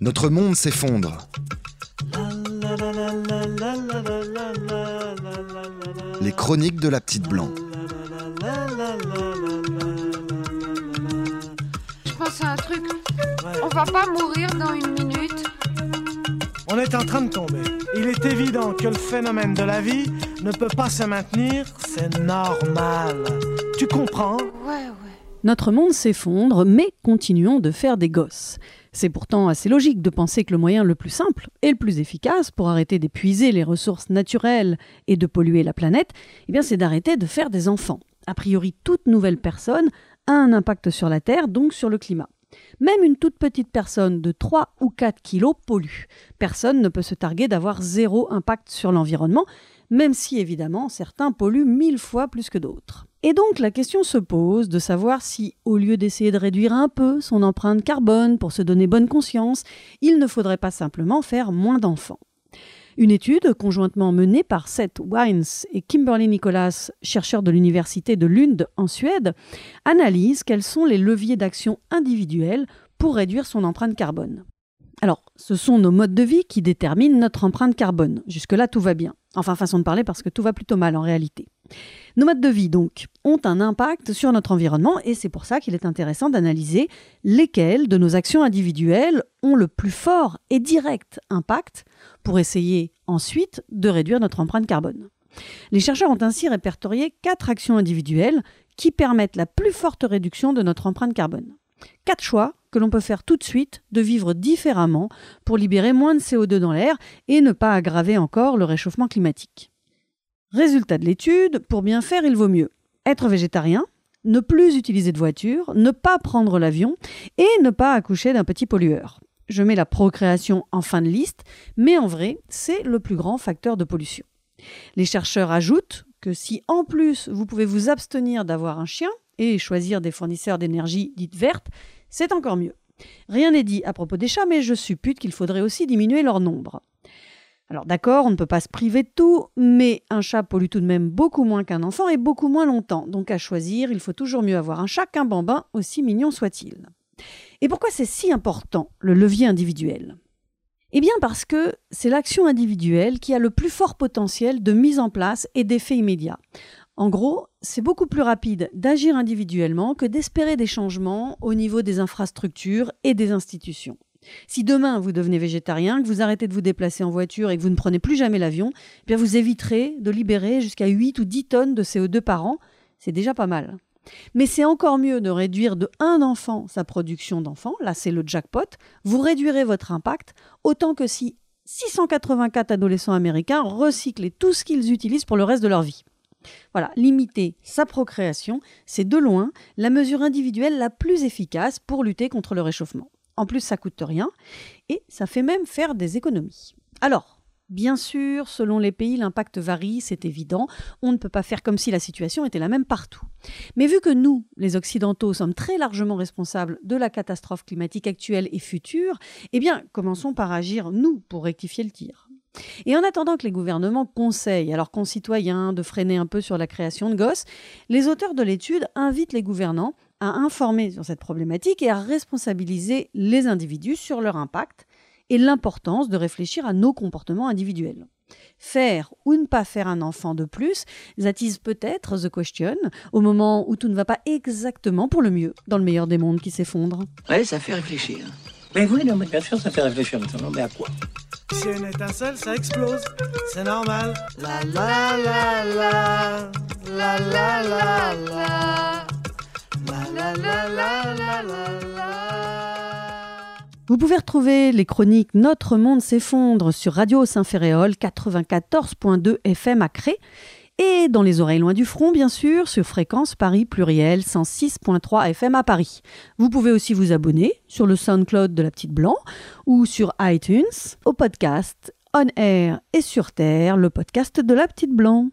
Notre monde s'effondre. Les chroniques de la petite blanc. Je pense à un truc. On va pas mourir dans une minute. On est en train de tomber. Il est évident que le phénomène de la vie ne peut pas se maintenir, c'est normal. Tu comprends? Ouais, ouais. Notre monde s'effondre, mais continuons de faire des gosses. C'est pourtant assez logique de penser que le moyen le plus simple et le plus efficace pour arrêter d'épuiser les ressources naturelles et de polluer la planète, eh bien c'est d'arrêter de faire des enfants. A priori, toute nouvelle personne a un impact sur la Terre, donc sur le climat. Même une toute petite personne de 3 ou 4 kilos pollue. Personne ne peut se targuer d'avoir zéro impact sur l'environnement, même si évidemment certains polluent mille fois plus que d'autres. Et donc la question se pose de savoir si, au lieu d'essayer de réduire un peu son empreinte carbone pour se donner bonne conscience, il ne faudrait pas simplement faire moins d'enfants. Une étude conjointement menée par Seth Wines et Kimberly Nicholas, chercheurs de l'université de Lund en Suède, analyse quels sont les leviers d'action individuels pour réduire son empreinte carbone. Alors, ce sont nos modes de vie qui déterminent notre empreinte carbone. Jusque-là, tout va bien. Enfin, façon de parler, parce que tout va plutôt mal en réalité. Nos modes de vie, donc, ont un impact sur notre environnement et c'est pour ça qu'il est intéressant d'analyser lesquelles de nos actions individuelles ont le plus fort et direct impact pour essayer ensuite de réduire notre empreinte carbone. Les chercheurs ont ainsi répertorié quatre actions individuelles qui permettent la plus forte réduction de notre empreinte carbone. Quatre choix que l'on peut faire tout de suite de vivre différemment pour libérer moins de CO2 dans l'air et ne pas aggraver encore le réchauffement climatique. Résultat de l'étude, pour bien faire, il vaut mieux être végétarien, ne plus utiliser de voiture, ne pas prendre l'avion et ne pas accoucher d'un petit pollueur. Je mets la procréation en fin de liste, mais en vrai, c'est le plus grand facteur de pollution. Les chercheurs ajoutent que si en plus vous pouvez vous abstenir d'avoir un chien et choisir des fournisseurs d'énergie dites vertes, c'est encore mieux. Rien n'est dit à propos des chats, mais je suppute qu'il faudrait aussi diminuer leur nombre. Alors d'accord, on ne peut pas se priver de tout, mais un chat pollue tout de même beaucoup moins qu'un enfant et beaucoup moins longtemps. Donc à choisir, il faut toujours mieux avoir un chat qu'un bambin, aussi mignon soit-il. Et pourquoi c'est si important, le levier individuel? Eh bien parce que c'est l'action individuelle qui a le plus fort potentiel de mise en place et d'effet immédiat. En gros, c'est beaucoup plus rapide d'agir individuellement que d'espérer des changements au niveau des infrastructures et des institutions. Si demain vous devenez végétarien, que vous arrêtez de vous déplacer en voiture et que vous ne prenez plus jamais l'avion, eh vous éviterez de libérer jusqu'à 8 ou 10 tonnes de CO2 par an. C'est déjà pas mal. Mais c'est encore mieux de réduire de un enfant sa production d'enfants. Là, c'est le jackpot. Vous réduirez votre impact autant que si 684 adolescents américains recyclaient tout ce qu'ils utilisent pour le reste de leur vie. Voilà, limiter sa procréation, c'est de loin la mesure individuelle la plus efficace pour lutter contre le réchauffement. En plus, ça coûte rien et ça fait même faire des économies. Alors, bien sûr, selon les pays, l'impact varie, c'est évident. On ne peut pas faire comme si la situation était la même partout. Mais vu que nous, les Occidentaux, sommes très largement responsables de la catastrophe climatique actuelle et future, eh bien, commençons par agir, nous, pour rectifier le tir. Et en attendant que les gouvernements conseillent à leurs concitoyens de freiner un peu sur la création de gosses, les auteurs de l'étude invitent les gouvernants à informer sur cette problématique et à responsabiliser les individus sur leur impact et l'importance de réfléchir à nos comportements individuels. Faire ou ne pas faire un enfant de plus attise peut-être The Question au moment où tout ne va pas exactement pour le mieux dans le meilleur des mondes qui s'effondre. Ouais, ça fait réfléchir. Mais oui, non, mais bien sûr, ça fait réfléchir maintenant. Mais à quoi? Si une étincelle, ça explose. C'est normal. La la la la. La la la la. La la la la la la la. Vous pouvez retrouver les chroniques Notre monde s'effondre sur Radio Saint-Ferréol 94.2 FM à Cré et dans les oreilles loin du front, bien sûr, sur fréquence Paris pluriel 106.3 FM à Paris. Vous pouvez aussi vous abonner sur le SoundCloud de la Petite Blanc ou sur iTunes au podcast On Air et sur Terre, le podcast de la Petite Blanc.